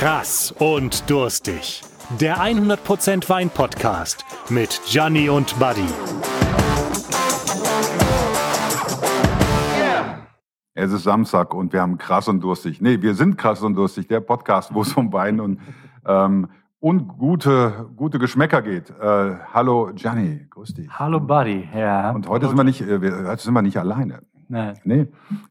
Krass und durstig. Der 100% Wein Podcast mit Gianni und Buddy. Es ist Samstag und wir haben krass und durstig. Nee, wir sind krass und durstig. Der Podcast, wo es um Wein und, ähm, und gute, gute Geschmäcker geht. Äh, hallo Gianni, grüß dich. Hallo Buddy, ja. Und heute sind wir nicht, äh, wir, heute sind wir nicht alleine. Nein. Nee,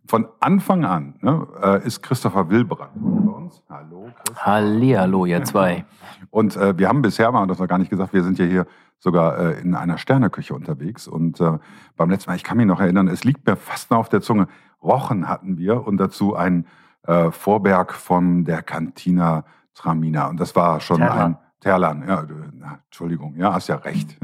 von Anfang an ne, äh, ist Christopher Wilbrand bei uns. Hallo. Hallihallo, ihr zwei. Und äh, wir haben bisher mal, und das noch gar nicht gesagt, wir sind ja hier sogar äh, in einer Sterneküche unterwegs. Und äh, beim letzten Mal, ich kann mich noch erinnern, es liegt mir fast noch auf der Zunge, Rochen hatten wir und dazu ein äh, Vorberg von der Cantina Tramina. Und das war schon Terlan. ein Terlan. Ja, na, Entschuldigung, ja, hast ja recht.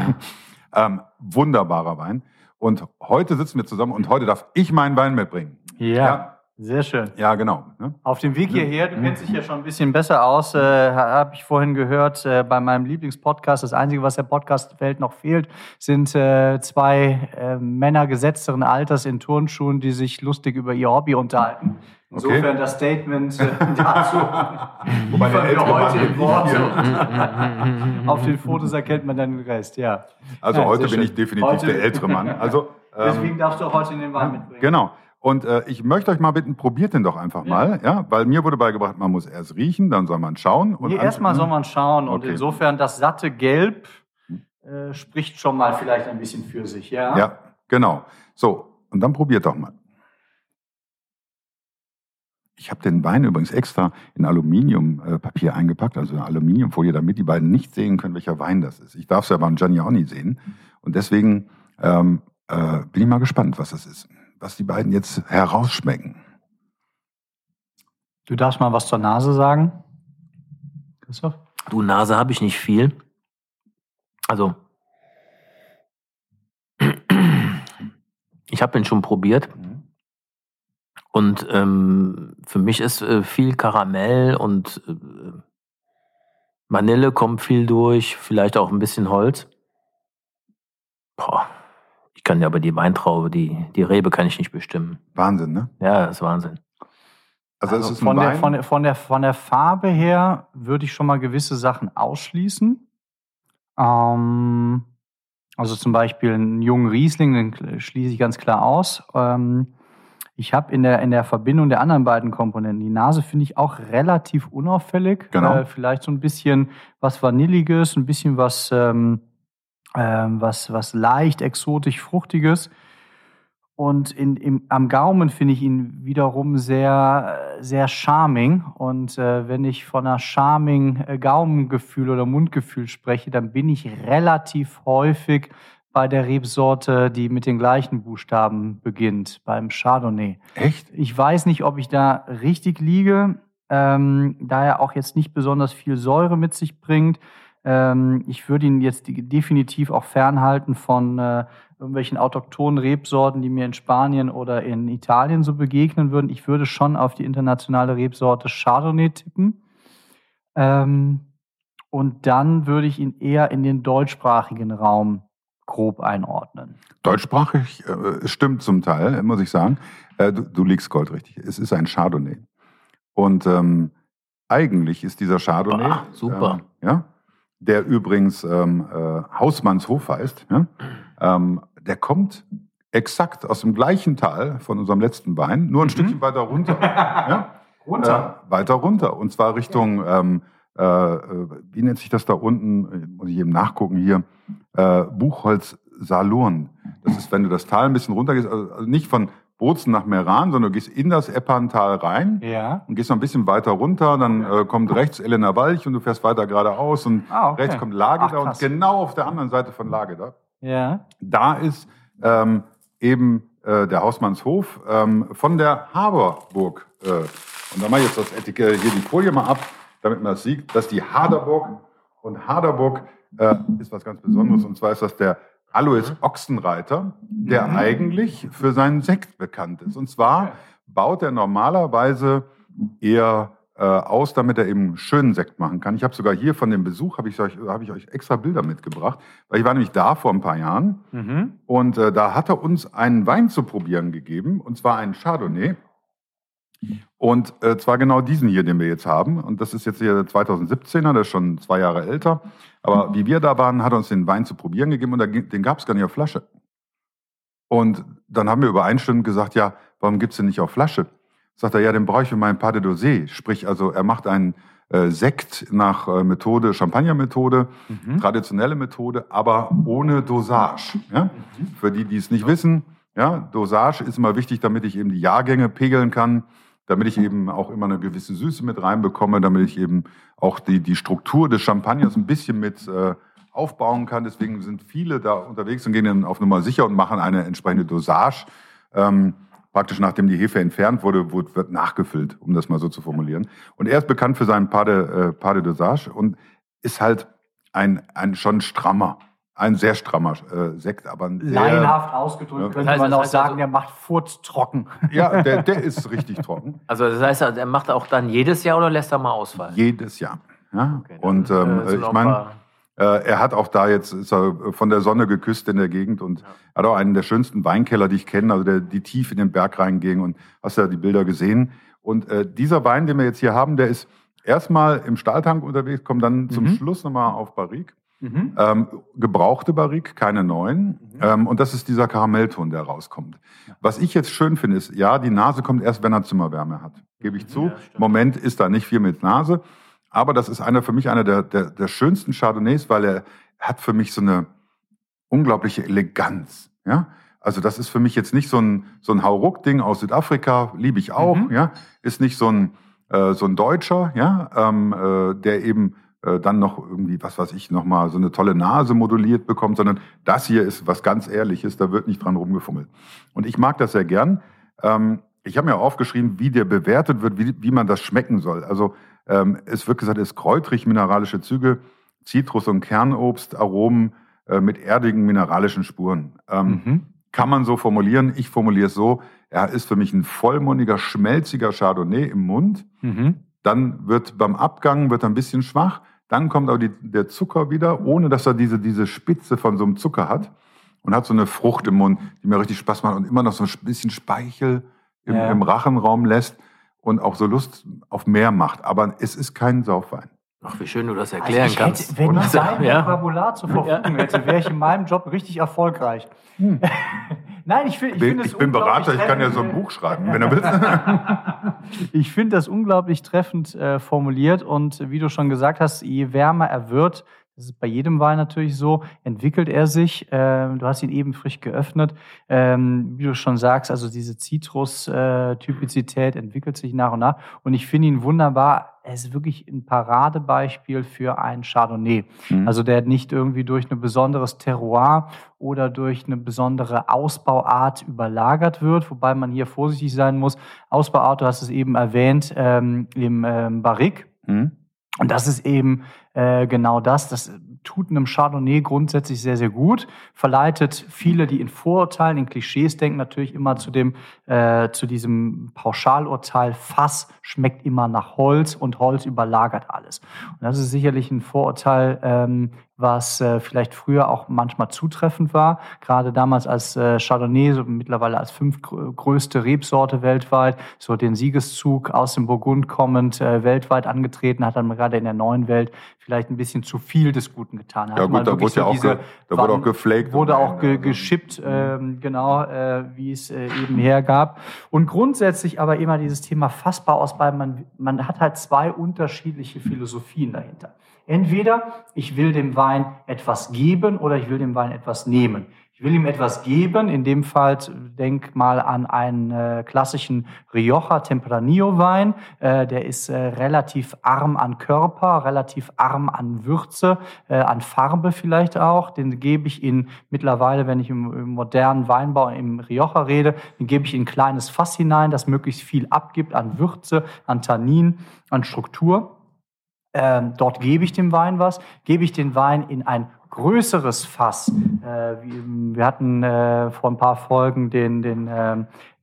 ähm, wunderbarer Wein. Und heute sitzen wir zusammen und heute darf ich meinen Wein mitbringen. Ja, Ja, sehr schön. ja genau. Ne? Auf dem Weg hierher, du kennst dich ja schon ein bisschen besser aus, äh, habe ich vorhin gehört, äh, bei meinem Lieblingspodcast. Das Einzige, was der Podcastwelt noch fehlt, sind äh, zwei äh, Männer gesetzteren Alters in Turnschuhen, die sich lustig über ihr Hobby unterhalten. Insofern Okay. das Statement äh, dazu Wobei der wir heute im Wort. Auf den Fotos erkennt man dann den Rest, ja. Also Ja, heute bin schön. ich definitiv Heute- der ältere Mann. Also ähm, Deswegen darfst du auch heute den Wein mitbringen. Genau. Und äh, ich möchte euch mal bitten, probiert den doch einfach Ja. mal, ja, weil mir wurde beigebracht, man muss erst riechen, dann soll man schauen. Und Nee, erstmal soll man schauen und Okay. insofern das satte Gelb äh, spricht schon mal vielleicht ein bisschen für sich, ja? Ja, genau. So, und dann probiert doch mal. Ich habe den Wein übrigens extra in Aluminiumpapier eingepackt, also in Aluminiumfolie, damit die beiden nicht sehen können, welcher Wein das ist. Ich darf es ja beim Gianni auch nicht sehen. Und deswegen ähm, äh, bin ich mal gespannt, was das ist. Was die beiden jetzt herausschmecken. Du darfst mal was zur Nase sagen. Christoph? Du, Nase habe ich nicht viel. Also, ich habe ihn schon probiert. Und ähm, für mich ist äh, viel Karamell und äh, Vanille kommt viel durch, vielleicht auch ein bisschen Holz. Boah, kann ja aber die Weintraube, die, die Rebe kann ich nicht bestimmen. Wahnsinn, ne? Ja, das ist Wahnsinn. Also, es ist ein von, der, von, der, von, der, von der Farbe her würde ich schon mal gewisse Sachen ausschließen. Ähm, also zum Beispiel einen jungen Riesling, den schließe ich ganz klar aus. Ähm, ich habe in der, in der Verbindung der anderen beiden Komponenten, die Nase finde ich auch relativ unauffällig. Genau. Äh, vielleicht so ein bisschen was Vanilliges, ein bisschen was, ähm, ähm, was, was leicht exotisch Fruchtiges. Und in, im, am Gaumen finde ich ihn wiederum sehr, sehr charming. Und äh, wenn ich von einer charming äh, Gaumengefühl oder Mundgefühl spreche, dann bin ich relativ häufig bei der Rebsorte, die mit den gleichen Buchstaben beginnt, beim Chardonnay. Echt? Ich weiß nicht, ob ich da richtig liege, ähm, da er auch jetzt nicht besonders viel Säure mit sich bringt. Ähm, ich würde ihn jetzt definitiv auch fernhalten von äh, irgendwelchen autochthonen Rebsorten, die mir in Spanien oder in Italien so begegnen würden. Ich würde schon auf die internationale Rebsorte Chardonnay tippen. Ähm, und dann würde ich ihn eher in den deutschsprachigen Raum grob einordnen. Deutschsprachig äh, stimmt zum Teil, muss ich sagen. Äh, du, du liegst goldrichtig. Es ist ein Chardonnay. Und ähm, eigentlich ist dieser Chardonnay, Ah, super. äh, ja, der übrigens ähm, äh, Hausmannshof heißt, ja, ähm, der kommt exakt aus dem gleichen Tal von unserem letzten Wein, nur ein Mhm. Stückchen weiter runter. ja, äh, weiter runter. Und zwar Richtung, ähm, äh, äh, wie nennt sich das da unten? Muss ich eben nachgucken hier. Äh, Buchholz Salurn. Das ist, wenn du das Tal ein bisschen runter gehst, also, also nicht von Bozen nach Meran, sondern du gehst in das Epperntal rein Ja. und gehst noch ein bisschen weiter runter. Dann äh, kommt rechts Elena Walch und du fährst weiter geradeaus und Ah, okay. rechts kommt Lageda Ach, und genau auf der anderen Seite von Lageda Ja. da ist ähm, eben äh, der Hausmannshof ähm, von der Haberburg. Äh, und da mache ich jetzt das Etikett hier die Folie mal ab, damit man das sieht. Das ist die Haderburg. Und Haderburg äh, ist was ganz Besonderes. Und zwar ist das der Alois Ochsenreiter, der eigentlich für seinen Sekt bekannt ist. Und zwar baut er normalerweise eher äh, aus, damit er eben schönen Sekt machen kann. Ich habe sogar hier von dem Besuch, habe ich, euch- habe ich euch extra Bilder mitgebracht, weil ich war nämlich da vor ein paar Jahren Mhm. und äh, da hat er uns einen Wein zu probieren gegeben, und zwar einen Chardonnay. Und äh, zwar genau diesen hier, den wir jetzt haben. Und das ist jetzt hier der 2017er, der ist schon zwei Jahre älter. Aber wie wir da waren, hat er uns den Wein zu probieren gegeben und den gab es gar nicht auf Flasche. Und dann haben wir übereinstimmend gesagt, ja, warum gibt's den nicht auf Flasche? Sagt er, ja, den brauche ich für meinen Pas de Dosé. Sprich, also er macht einen äh, Sekt nach äh, Methode, Champagner-Methode, mhm. traditionelle Methode, aber ohne Dosage. Ja? Mhm. Für die, die es nicht wissen, ja, Dosage ist immer wichtig, damit ich eben die Jahrgänge pegeln kann damit ich eben auch immer eine gewisse Süße mit reinbekomme, damit ich eben auch die, die Struktur des Champagners ein bisschen mit äh, aufbauen kann. Deswegen sind viele da unterwegs und gehen dann auf Nummer sicher und machen eine entsprechende Dosage. Ähm, praktisch nachdem die Hefe entfernt wurde, wird nachgefüllt, um das mal so zu formulieren. Und er ist bekannt für seinen Pas de, äh, Pas de Dosage und ist halt ein, ein schon strammer ein sehr strammer äh, Sekt, aber ein sehr, Laienhaft ausgedrückt ja, könnte das heißt, man auch sagen, also, der macht Furz trocken. Ja, der, der ist richtig trocken. Also das heißt, er macht auch dann jedes Jahr oder lässt er mal ausfallen? Jedes Jahr. Ja? Okay, und ähm, äh, ich meine, äh, er hat auch da jetzt ist er von der Sonne geküsst in der Gegend und ja. hat auch einen der schönsten Weinkeller, die ich kenne, also der, die tief in den Berg reingehen und hast ja die Bilder gesehen. Und äh, dieser Wein, den wir jetzt hier haben, der ist erstmal im Stahltank unterwegs, kommt dann mhm. zum Schluss nochmal auf Barrique. Mhm. Ähm, gebrauchte Barrique, keine neuen. Mhm. Ähm, und das ist dieser Karamellton, der rauskommt. Was ich jetzt schön finde, ist, ja, die Nase kommt erst, wenn er Zimmerwärme hat. Gebe ich zu. Ja, Moment ist da nicht viel mit Nase. Aber das ist einer für mich einer der, der, der schönsten Chardonnays, weil er hat für mich so eine unglaubliche Eleganz. Ja? Also das ist für mich jetzt nicht so ein, so ein Hauruck-Ding aus Südafrika, liebe ich auch. Mhm. Ja? Ist nicht so ein, äh, so ein Deutscher, ja? Ähm, äh, der eben äh, dann noch irgendwie, was weiß ich, nochmal so eine tolle Nase moduliert bekommt, sondern das hier ist was ganz Ehrliches, da wird nicht dran rumgefummelt. Und ich mag das sehr gern. Ähm, ich habe mir aufgeschrieben, wie der bewertet wird, wie, wie man das schmecken soll. Also ähm, es wird gesagt, es ist kräutrig, mineralische Züge, Zitrus- und Kernobst, Aromen äh, mit erdigen mineralischen Spuren. Ähm, mhm. Kann man so formulieren. Ich formuliere es so, er ist für mich ein vollmundiger, schmelziger Chardonnay im Mund. Mhm. Dann wird beim Abgang wird er ein bisschen schwach. Dann kommt aber die, der Zucker wieder, ohne dass er diese, diese Spitze von so einem Zucker hat. Und hat so eine Frucht im Mund, die mir richtig Spaß macht und immer noch so ein bisschen Speichel im, ja. im Rachenraum lässt und auch so Lust auf mehr macht. Aber es ist kein Saufwein. Ach, wie schön du das erklären also kannst. Hätte, wenn ich dein ja. Vokabular zur Verfügung hätte, wäre ich in meinem Job richtig erfolgreich. Hm. Nein, ich, find, ich es Ich bin Berater, ich kann ja so ein Buch schreiben, wenn du willst. ich finde das unglaublich treffend äh, formuliert und wie du schon gesagt hast, je wärmer er wird, das ist bei jedem Wein natürlich so, entwickelt er sich. Ähm, du hast ihn eben frisch geöffnet. Ähm, wie du schon sagst, also diese Zitrus-Typizität entwickelt sich nach und nach. Und ich finde ihn wunderbar. Er ist wirklich ein Paradebeispiel für einen Chardonnay. Mhm. Also der nicht irgendwie durch ein besonderes Terroir oder durch eine besondere Ausbauart überlagert wird, wobei man hier vorsichtig sein muss. Ausbauart, du hast es eben erwähnt, ähm, im ähm, Barrique. Mhm. Und das ist eben äh, genau das. Das tut einem Chardonnay grundsätzlich sehr, sehr gut. Verleitet viele, die in Vorurteilen, in Klischees denken, natürlich immer zu dem, äh, zu diesem Pauschalurteil. Fass schmeckt immer nach Holz und Holz überlagert alles. Und das ist sicherlich ein Vorurteil, ähm, was äh, vielleicht früher auch manchmal zutreffend war. Gerade damals als äh, Chardonnay, so mittlerweile als fünftgrößte Rebsorte weltweit, so den Siegeszug aus dem Burgund kommend äh, weltweit angetreten hat, dann gerade in der neuen Welt vielleicht ein bisschen zu viel des Guten getan hat. Ja gut, da wurde so ja auch, ge, da wurde auch geflaked. Wurde auch ge, geschippt, ähm, genau, äh, wie es äh, eben hergab. Und grundsätzlich aber immer dieses Thema fassbar aus, weil man, man hat halt zwei unterschiedliche Philosophien dahinter. Entweder ich will dem Wein etwas geben oder ich will dem Wein etwas nehmen. Ich will ihm etwas geben, in dem Fall denk mal an einen äh, klassischen Rioja Tempranillo Wein, äh, der ist äh, relativ arm an Körper, relativ arm an Würze, äh, an Farbe vielleicht auch. Den gebe ich in mittlerweile, wenn ich im, im modernen Weinbau im Rioja rede, den gebe ich in ein kleines Fass hinein, das möglichst viel abgibt an Würze, an Tannin, an Struktur. Ähm, dort gebe ich dem Wein was, gebe ich den Wein in ein größeres Fass. Äh, wir hatten äh, vor ein paar Folgen den, den, äh,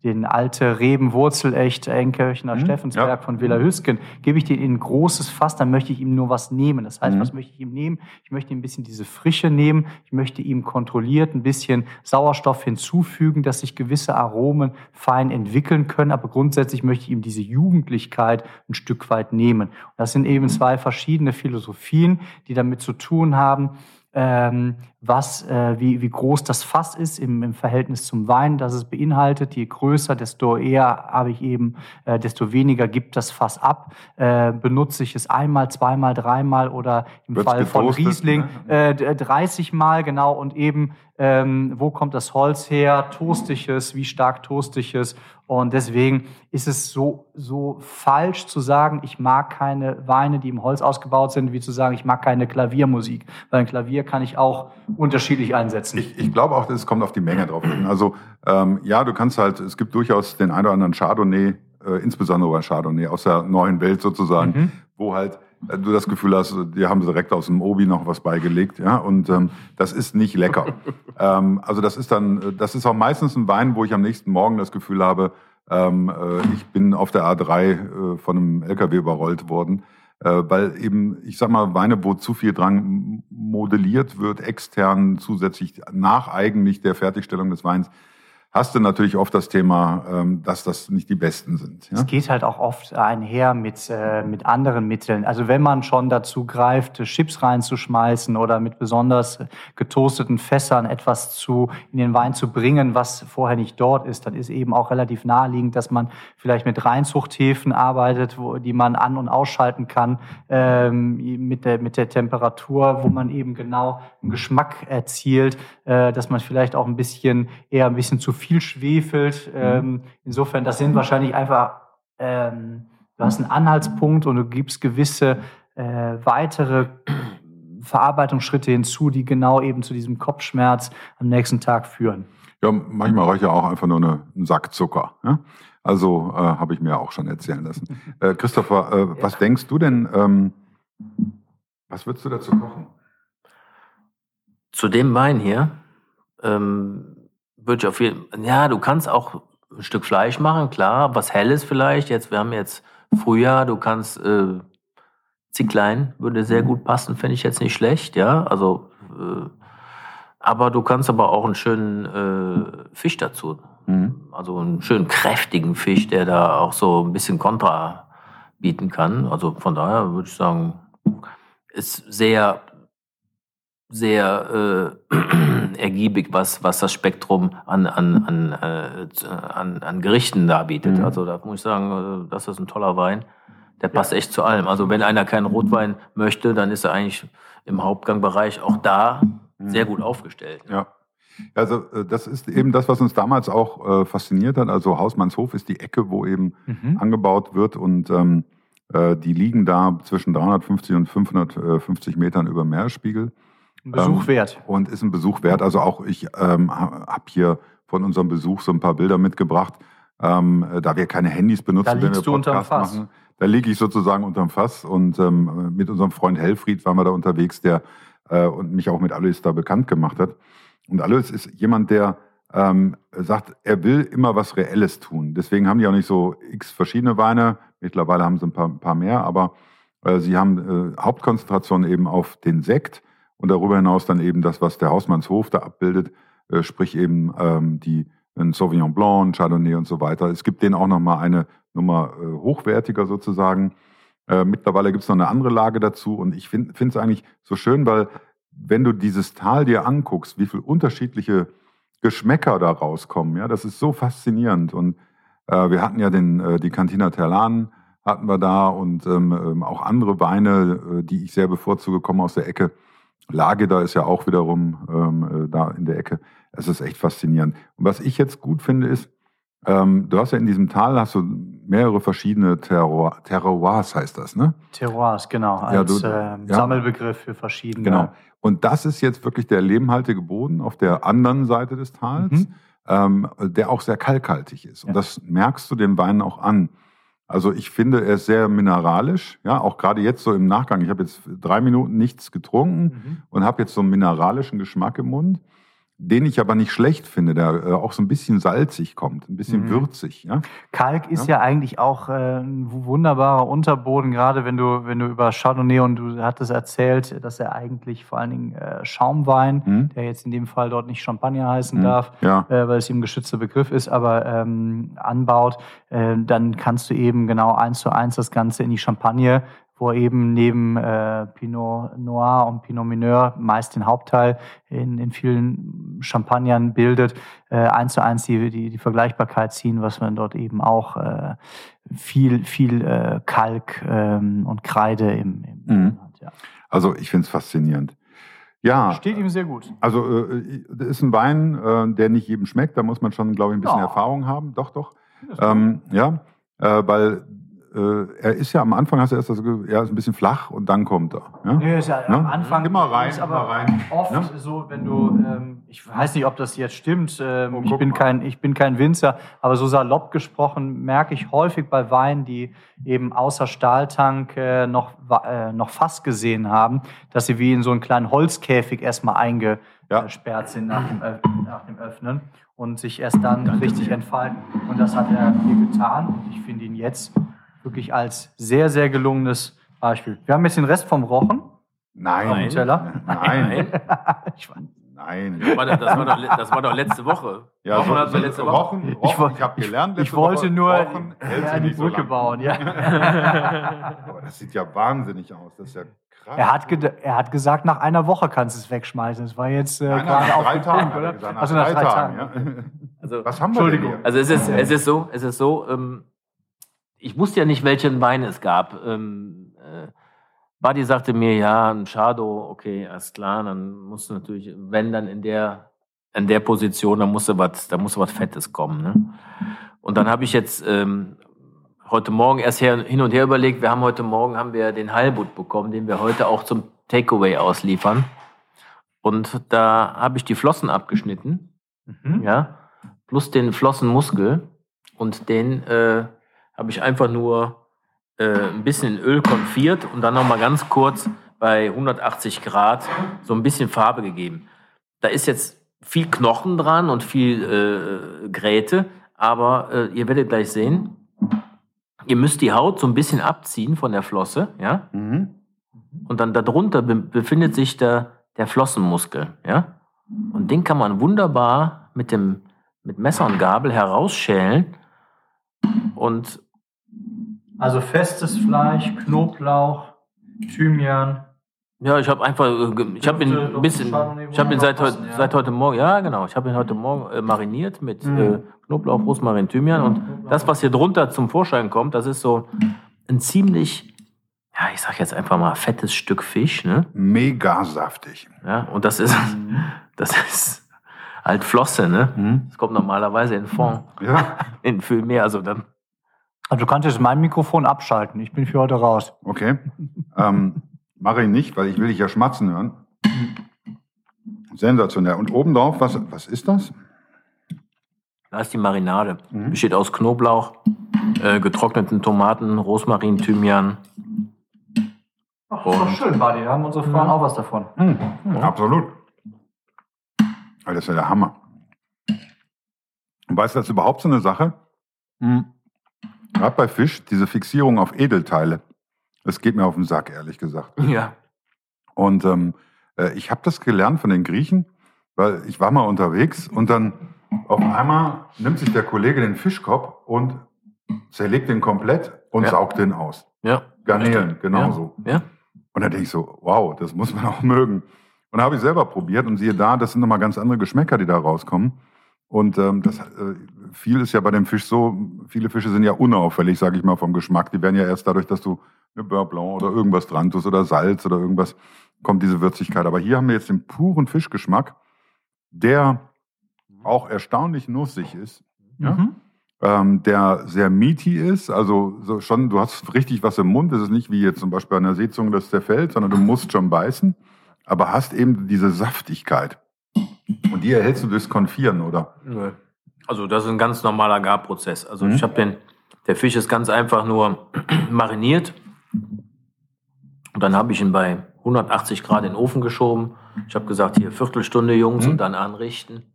den alte Rebenwurzel echt Enkirchner Mhm, Steffensberg ja. von Villa Hüsken, gebe ich den in ein großes Fass, dann möchte ich ihm nur was nehmen. Das heißt, Mhm. was möchte ich ihm nehmen? Ich möchte ihm ein bisschen diese Frische nehmen. Ich möchte ihm kontrolliert ein bisschen Sauerstoff hinzufügen, dass sich gewisse Aromen fein entwickeln können. Aber grundsätzlich möchte ich ihm diese Jugendlichkeit ein Stück weit nehmen. Und das sind eben zwei verschiedene Philosophien, die damit zu tun haben, ähm, was, äh, wie, wie groß das Fass ist im, im Verhältnis zum Wein, das es beinhaltet. Je größer, desto eher habe ich eben, äh, desto weniger gibt das Fass ab. Äh, benutze ich es einmal, zweimal, dreimal oder im Wird's Fall von Riesling ne? äh, d- 30 Mal genau und eben ähm, wo kommt das Holz her, toast ich es, wie stark toast ich es und deswegen ist es so, so falsch zu sagen, ich mag keine Weine, die im Holz ausgebaut sind, wie zu sagen, ich mag keine Klaviermusik, weil ein Klavier kann ich auch unterschiedlich einsetzen. Ich, ich glaube auch, es kommt auf die Menge drauf an. Also ähm, ja, du kannst halt, es gibt durchaus den einen oder anderen Chardonnay, äh, insbesondere bei Chardonnay aus der neuen Welt sozusagen, Mhm. wo halt äh, du das Gefühl hast, die haben direkt aus dem Obi noch was beigelegt, ja, und ähm, das ist nicht lecker. ähm, also das ist dann, äh, das ist auch meistens ein Wein, wo ich am nächsten Morgen das Gefühl habe, ähm, äh, ich bin auf der A3 äh, von einem LKW überrollt worden, äh, weil eben, ich sag mal, Weine, wo zu viel dran modelliert wird, extern zusätzlich nach eigentlich der Fertigstellung des Weins, hast du natürlich oft das Thema, ähm, dass das nicht die besten sind. Ja? Es geht halt auch oft einher mit, äh, mit anderen Mitteln. Also wenn man schon dazu greift, Chips reinzuschmeißen oder mit besonders getoasteten Fässern etwas zu, in den Wein zu bringen, was vorher nicht dort ist, dann ist eben auch relativ naheliegend, dass man vielleicht mit Reinzuchthäfen arbeitet, wo, die man an- und ausschalten kann ähm, mit, der, mit der Temperatur, wo man eben genau einen Geschmack erzielt, äh, dass man vielleicht auch ein bisschen eher ein bisschen zu viel schwefelt. Ähm, insofern, das sind wahrscheinlich einfach, ähm, du hast einen Anhaltspunkt und du gibst gewisse äh, weitere Verarbeitungsschritte hinzu, die genau eben zu diesem Kopfschmerz am nächsten Tag führen. Ja, manchmal reicht ja auch einfach nur eine, ein Sack Zucker. Ja? Also äh, habe ich mir auch schon erzählen lassen. Äh, Christopher, äh, was denkst du denn, ähm, was würdest du dazu kochen? Zu dem Wein hier ähm, würde ich auf jeden ja, du kannst auch ein Stück Fleisch machen, klar, was Helles vielleicht. Jetzt, wir haben jetzt Frühjahr, du kannst äh, Zicklein würde sehr gut passen, finde ich jetzt nicht schlecht, ja. Also, äh, aber du kannst aber auch einen schönen äh, Fisch dazu. Mhm. Also einen schönen kräftigen Fisch, der da auch so ein bisschen Kontra bieten kann. Also von daher würde ich sagen, ist sehr, sehr äh, ergiebig, was, was das Spektrum an, an, an, äh, an, an Gerichten da bietet. Mhm. Also da muss ich sagen, äh, das ist ein toller Wein. Der passt echt zu allem. Also wenn einer keinen Rotwein möchte, dann ist er eigentlich im Hauptgangbereich auch da sehr gut aufgestellt. Ja. Also äh, das ist eben das, was uns damals auch äh, fasziniert hat. Also Hausmannshof ist die Ecke, wo eben Mhm. angebaut wird und ähm, äh, die liegen da zwischen 350 und 550 Metern über Meeresspiegel Ein Besuch Ähm, wert. und ist ein Besuch wert. Also auch ich ähm, habe hier von unserem Besuch so ein paar Bilder mitgebracht, ähm, äh, da wir keine Handys benutzen, Da wenn wir liegst du unterm Podcast Fass. machen. Da liege ich sozusagen unterm Fass und ähm, mit unserem Freund Helfried waren wir da unterwegs, der äh, und mich auch mit Alois da bekannt gemacht hat. Und Alois ist jemand, der ähm, sagt, er will immer was Reelles tun. Deswegen haben die auch nicht so x verschiedene Weine. Mittlerweile haben sie ein paar, ein paar mehr, aber äh, sie haben äh, Hauptkonzentration eben auf den Sekt und darüber hinaus dann eben das, was der Hausmannshof da abbildet, äh, sprich eben ähm, die ein Sauvignon Blanc, Chardonnay und so weiter. Es gibt denen auch nochmal eine Nummer äh, hochwertiger sozusagen. Äh, mittlerweile gibt es noch eine andere Lage dazu und ich finde es eigentlich so schön, weil wenn du dieses Tal dir anguckst, wie viele unterschiedliche Geschmäcker da rauskommen, ja, das ist so faszinierend. Und äh, wir hatten ja den, äh, die Cantina Terlan hatten wir da und ähm, ähm, auch andere Weine, äh, die ich sehr bevorzuge, kommen aus der Ecke. Lage da ist ja auch wiederum ähm, äh, da in der Ecke. Es ist echt faszinierend. Und was ich jetzt gut finde, ist, ähm, du hast ja in diesem Tal hast du mehrere verschiedene Terroir, Terroirs, heißt das, ne? Terroirs, genau, Ja, als du- ähm, ja. Sammelbegriff für verschiedene. Genau. Und das ist jetzt wirklich der lehmhaltige Boden auf der anderen Seite des Tals, Mhm. ähm, der auch sehr kalkhaltig ist. Und Ja. das merkst du dem Wein auch an. Also ich finde, er ist sehr mineralisch, ja, auch gerade jetzt so im Nachgang. Ich habe jetzt drei Minuten nichts getrunken Mhm. und habe jetzt so einen mineralischen Geschmack im Mund. Den ich aber nicht schlecht finde, der äh, auch so ein bisschen salzig kommt, ein bisschen Mhm. würzig. Ja? Kalk ist ja, eigentlich auch äh, ein wunderbarer Unterboden, gerade wenn du, wenn du über Chardonnay und du hattest erzählt, dass er eigentlich vor allen Dingen äh, Schaumwein, Mhm. der jetzt in dem Fall dort nicht Champagner heißen Mhm. darf, Ja. weil es eben ein geschützter Begriff ist, aber ähm, anbaut, dann kannst du eben genau eins zu eins das Ganze in die Champagne, wo eben neben äh, Pinot Noir und Pinot Mineur meist den Hauptteil in, in vielen Champagnern bildet, äh, eins zu eins die, die, die Vergleichbarkeit ziehen, was man dort eben auch äh, viel, viel äh, Kalk ähm, und Kreide im, im Mhm. hat. Ja. Also ich finde es faszinierend. Ja, Steht ihm sehr gut. also äh, das ist ein Wein, äh, der nicht jedem schmeckt. Da muss man schon, glaube ich, ein bisschen Ja. Erfahrung haben. Doch, doch. Ähm, ja, äh, weil äh, er ist ja am Anfang, hast du erst das, er ist ein bisschen flach und dann kommt er. Ja? Nee, ist ja Ne? am Anfang Immer rein, ist aber immer rein. oft Ne? so, wenn du, ähm, ich weiß nicht, ob das jetzt stimmt, ähm, Oh, ich, bin mal. kein, ich bin kein Winzer, aber so salopp gesprochen merke ich häufig bei Weinen, die eben außer Stahltank äh, noch, äh, noch Fass gesehen haben, dass sie wie in so einen kleinen Holzkäfig erstmal eingesperrt sind nach dem, nach dem Öffnen und sich erst dann richtig entfalten. Und das hat er hier getan und ich finde ihn jetzt wirklich als sehr, sehr gelungenes Beispiel. Wir haben jetzt den Rest vom Rochen. Nein. Nein. Teller. Nein. Ich weiß- Nein. Das war, doch- das, war doch, das war doch letzte Woche. Ja, so, hatten wir so, letzte Woche. Rochen, Rochen, Ich ich, habe gelernt, Ich letzte wollte Woche, nur Rochen hält ja, sich die nicht so Brücke lang. bauen. Ja. Aber das sieht ja wahnsinnig aus. Das ist ja krass. Er, hat er hat gesagt, nach einer Woche kannst du es wegschmeißen. Das war jetzt äh, Nein, gerade nach drei Tagen, er oder? gesagt, nach Also nach drei drei Tagen. Tagen. Ja. Also, Was haben wir denn Entschuldigung. hier? also es ist, es ist so, es ist so, ähm, ich wusste ja nicht, welchen Wein es gab. Ähm, äh, Buddy sagte mir, ja, ein Chardot, okay, alles klar, dann musst du natürlich, wenn dann in der, in der Position, dann musste was, da musste was Fettes kommen. Ne? Und dann habe ich jetzt ähm, heute Morgen erst her, hin und her überlegt, wir haben heute Morgen haben wir den Heilbutt bekommen, den wir heute auch zum Takeaway ausliefern. Und da habe ich die Flossen abgeschnitten Mhm. ja, plus den Flossenmuskel und den äh, habe ich einfach nur äh, ein bisschen in Öl konfiert und dann nochmal ganz kurz bei 180 Grad so ein bisschen Farbe gegeben. Da ist jetzt viel Knochen dran und viel äh, Gräte, aber äh, ihr werdet gleich sehen, ihr müsst die Haut so ein bisschen abziehen von der Flosse, ja, Mhm. und dann darunter be befindet sich der, der Flossenmuskel, ja. Und den kann man wunderbar mit dem mit Messer und Gabel herausschälen. Und Also festes Fleisch, Knoblauch, Thymian. ja, ich habe einfach, äh, ich habe ihn ein bisschen, ich habe ihn seit, heute ja. seit heute Morgen, ja genau, ich habe ihn heute Morgen äh, mariniert mit Mhm. äh, Knoblauch, Rosmarin, Thymian und das, was hier drunter zum Vorschein kommt, das ist so ein ziemlich, ja, ich sag jetzt einfach mal fettes Stück Fisch, ne? Mega saftig. Ja, und das ist, das ist halt Flosse, ne? Mhm. Das kommt normalerweise in Fond, Ja, in viel mehr. Also dann, Also du kannst jetzt mein Mikrofon abschalten. Ich bin für heute raus. okay. ähm, Mache ich nicht, weil ich will dich ja schmatzen hören. Sensationell. Und obendrauf, was, was ist das? da ist die Marinade. Mhm. Besteht aus Knoblauch, äh, getrockneten Tomaten, Rosmarin, Thymian. Ach, das ist doch Und- schön, Buddy. Da haben unsere Frauen auch was davon. Mhm. Absolut. Weil Das ist ja der Hammer. Und weißt du, das ist überhaupt so eine Sache? Mhm. Gerade bei Fisch, diese Fixierung auf Edelteile, das geht mir auf den Sack, ehrlich gesagt. Ja. Und ähm, äh, ich habe das gelernt von den Griechen, weil ich war mal unterwegs und dann auf einmal nimmt sich der Kollege den Fischkopf und zerlegt den komplett und Ja. saugt den aus. Ja. Garnelen, genauso. Ja. Und dann denke ich so, wow, das muss man auch mögen. Und habe ich selber probiert und siehe da, das sind nochmal ganz andere Geschmäcker, die da rauskommen. Und ähm, das, äh, viel ist ja bei dem Fisch so, viele Fische sind ja unauffällig, sage ich mal, vom Geschmack. Die werden ja erst dadurch, dass du eine Beurre Blanc oder irgendwas dran tust oder Salz oder irgendwas, kommt diese Würzigkeit. Aber hier haben wir jetzt den puren Fischgeschmack, der auch erstaunlich nussig ist. Ja? Mhm. ähm, der sehr meaty ist. Also so schon, du hast richtig was im Mund. Es ist nicht wie jetzt zum Beispiel an der Seezunge, das zerfällt, sondern du musst schon beißen, aber hast eben diese Saftigkeit. Und die erhältst du durchs Konfieren, oder? Nö. Also das ist ein ganz normaler Garprozess. Also Mhm. ich habe den, der Fisch ist ganz einfach nur mariniert. Und dann habe ich ihn bei 180 Grad in den Ofen geschoben. Ich habe gesagt, hier Viertelstunde, Jungs, Mhm. und dann anrichten.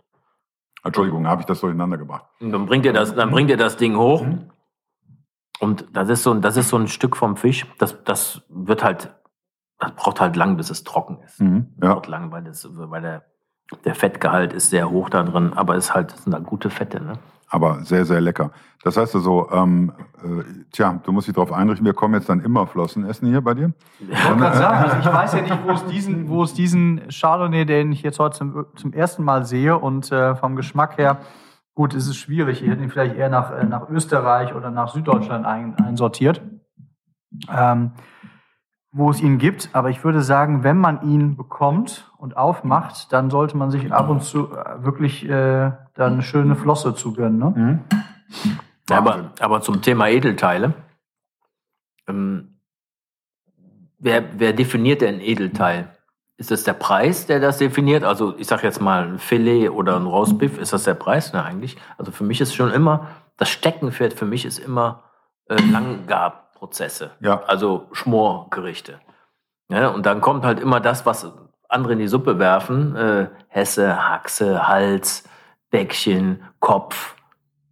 Entschuldigung, habe ich das durcheinander gebracht. Und dann bringt ihr das, dann bringt ihr das Ding hoch. Und das ist so ein, das ist so ein Stück vom Fisch. Das, das wird halt, das braucht halt lang, bis es trocken ist. Mhm. Ja. Braucht lang, weil, das, weil der, der Fettgehalt ist sehr hoch da drin, aber es ist halt, sind halt gute Fette, ne? aber sehr, sehr lecker. Das heißt also, ähm, äh, tja, du musst dich darauf einrichten, wir kommen jetzt dann immer Flossen essen hier bei dir. Ich wollte gerade sagen, also ich weiß ja nicht, wo es diesen, wo es diesen Chardonnay, den ich jetzt heute zum, zum ersten Mal sehe und äh, vom Geschmack her, gut, es ist schwierig. Ich hätte ihn vielleicht eher nach, äh, nach Österreich oder nach Süddeutschland ein, einsortiert, ähm, wo es ihn gibt. Aber ich würde sagen, wenn man ihn bekommt und aufmacht, dann sollte man sich ab und zu äh, wirklich äh, da eine schöne Flosse zu gönnen. Ne? Mhm. Ja, aber, aber zum Thema Edelteile. Ähm, wer, wer definiert denn Edelteil? Ist das der Preis, der das definiert? Also ich sage jetzt mal ein Filet oder ein Roastbeef, ist das der Preis? Ne, eigentlich. Also für mich ist schon immer, das Steckenpferd für mich ist immer äh, Langgabprozesse. Ja. Also Schmorgerichte. Ja, und dann kommt halt immer das, was andere in die Suppe werfen. Äh, Hesse, Haxe, Hals, Bäckchen, Kopf.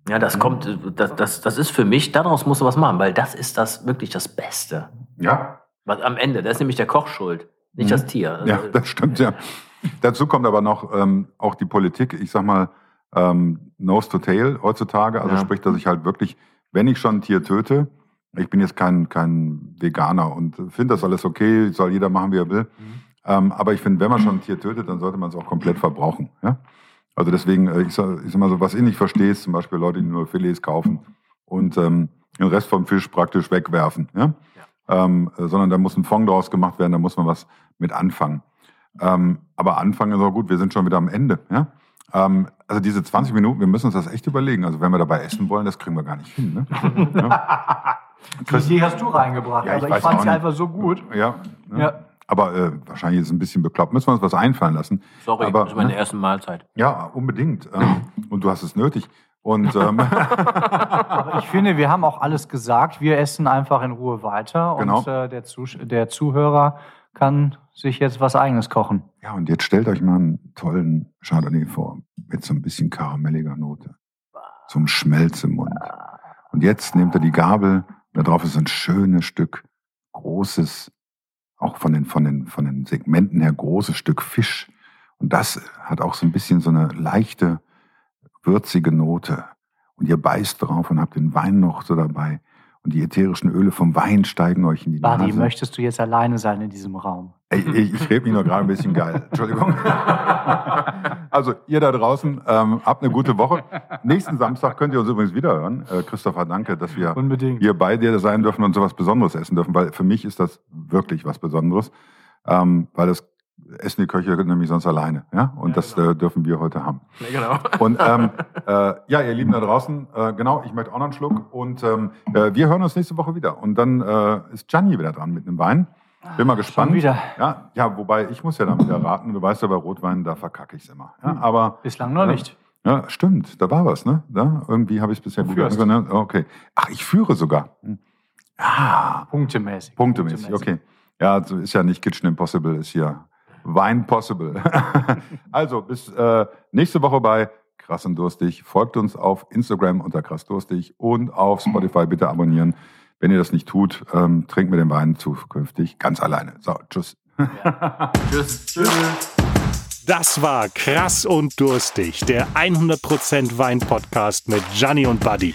Ja, das kommt, äh, das, das, das ist für mich, daraus musst du was machen, weil das ist das wirklich das Beste. Ja, Was am Ende, da ist nämlich der Koch schuld, nicht Mhm. das Tier. ja, Also, das stimmt, ja. Dazu kommt aber noch ähm, auch die Politik, ich sag mal, ähm, nose to tail heutzutage. Also Ja. sprich, dass ich halt wirklich, wenn ich schon ein Tier töte, ich bin jetzt kein, kein Veganer und finde das alles okay, soll jeder machen, wie er will. Ähm, aber ich finde, wenn man schon ein Tier tötet, dann sollte man es auch komplett verbrauchen. Ja? Also deswegen, äh, ich sag, ich sag mal so, was ich nicht verstehe, ist zum Beispiel Leute, die nur Filets kaufen und ähm, den Rest vom Fisch praktisch wegwerfen. Ja? Ähm, äh, sondern da muss ein Fond draus gemacht werden, da muss man was mit anfangen. Ähm, aber anfangen ist auch gut, wir sind schon wieder am Ende. Ja? Ähm, also diese 20 Minuten, wir müssen uns das echt überlegen. Also wenn wir dabei essen wollen, das kriegen wir gar nicht hin. Ne? ja? Die Idee hast du reingebracht, Ja, ich aber ich weiß fand sie einfach so gut. ja, ne? Ja. Aber äh, wahrscheinlich ist es ein bisschen bekloppt. Müssen wir uns was einfallen lassen. sorry, aber, das ist meine ne? erste Mahlzeit. Ja, unbedingt. Ähm, und du hast es nötig. Und ähm, Aber ich finde, wir haben auch alles gesagt. Wir essen einfach in Ruhe weiter Genau. und äh, der, der Zuhörer kann sich jetzt was Eigenes kochen. ja, und jetzt stellt euch mal einen tollen Chardonnay vor. Mit so ein bisschen karamelliger Note. So einem Schmelz im Mund. Und jetzt nehmt ihr die Gabel. Da drauf ist ein schönes Stück großes, auch von den, von den, von den Segmenten her großes Stück Fisch. Und das hat auch so ein bisschen so eine leichte, würzige Note. Und ihr beißt drauf und habt den Wein noch so dabei. Und die ätherischen Öle vom Wein steigen euch in die Badi, Nase. möchtest du jetzt alleine sein in diesem Raum? Ey, ich, ich rede mich noch gerade ein bisschen geil. Entschuldigung. Also, ihr da draußen, ähm, habt eine gute Woche. Nächsten Samstag könnt ihr uns übrigens wieder hören. Äh, Christopher, danke, dass wir Unbedingt. hier bei dir sein dürfen und so was Besonderes essen dürfen, weil für mich ist das wirklich was Besonderes. Ähm, weil das essen die Köche nämlich sonst alleine. Ja? Und das äh, dürfen wir heute haben. genau. Und ähm, äh, ja, ihr Lieben da draußen, äh, genau, ich möchte auch noch einen Schluck. Und ähm, äh, wir hören uns nächste Woche wieder. Und dann äh, ist Gianni wieder dran mit einem Wein. Bin mal gespannt. wieder. Ja, ja, wobei ich muss ja dann wieder raten. Du weißt ja, bei Rotwein, da verkacke ich es immer. Ja, aber Bislang noch Ja. nicht. ja, stimmt, da war was, ne? Da, irgendwie habe ich es bisher gut ne? Okay. Ach, ich führe sogar. Hm. Ah, Punktemäßig. punktemäßig, okay. Ja, so ist ja nicht Kitchen Impossible, ist hier Wine Possible. also, bis äh, nächste Woche bei Krass und Durstig. Folgt uns auf Instagram unter Krass Durstig und auf Spotify bitte abonnieren. Wenn ihr das nicht tut, ähm, trinkt mir den Wein zukünftig ganz alleine. So, tschüss. Tschüss. Tschüss. Das war Krass und Durstig, der 100% Wein-Podcast mit Gianni und Buddy.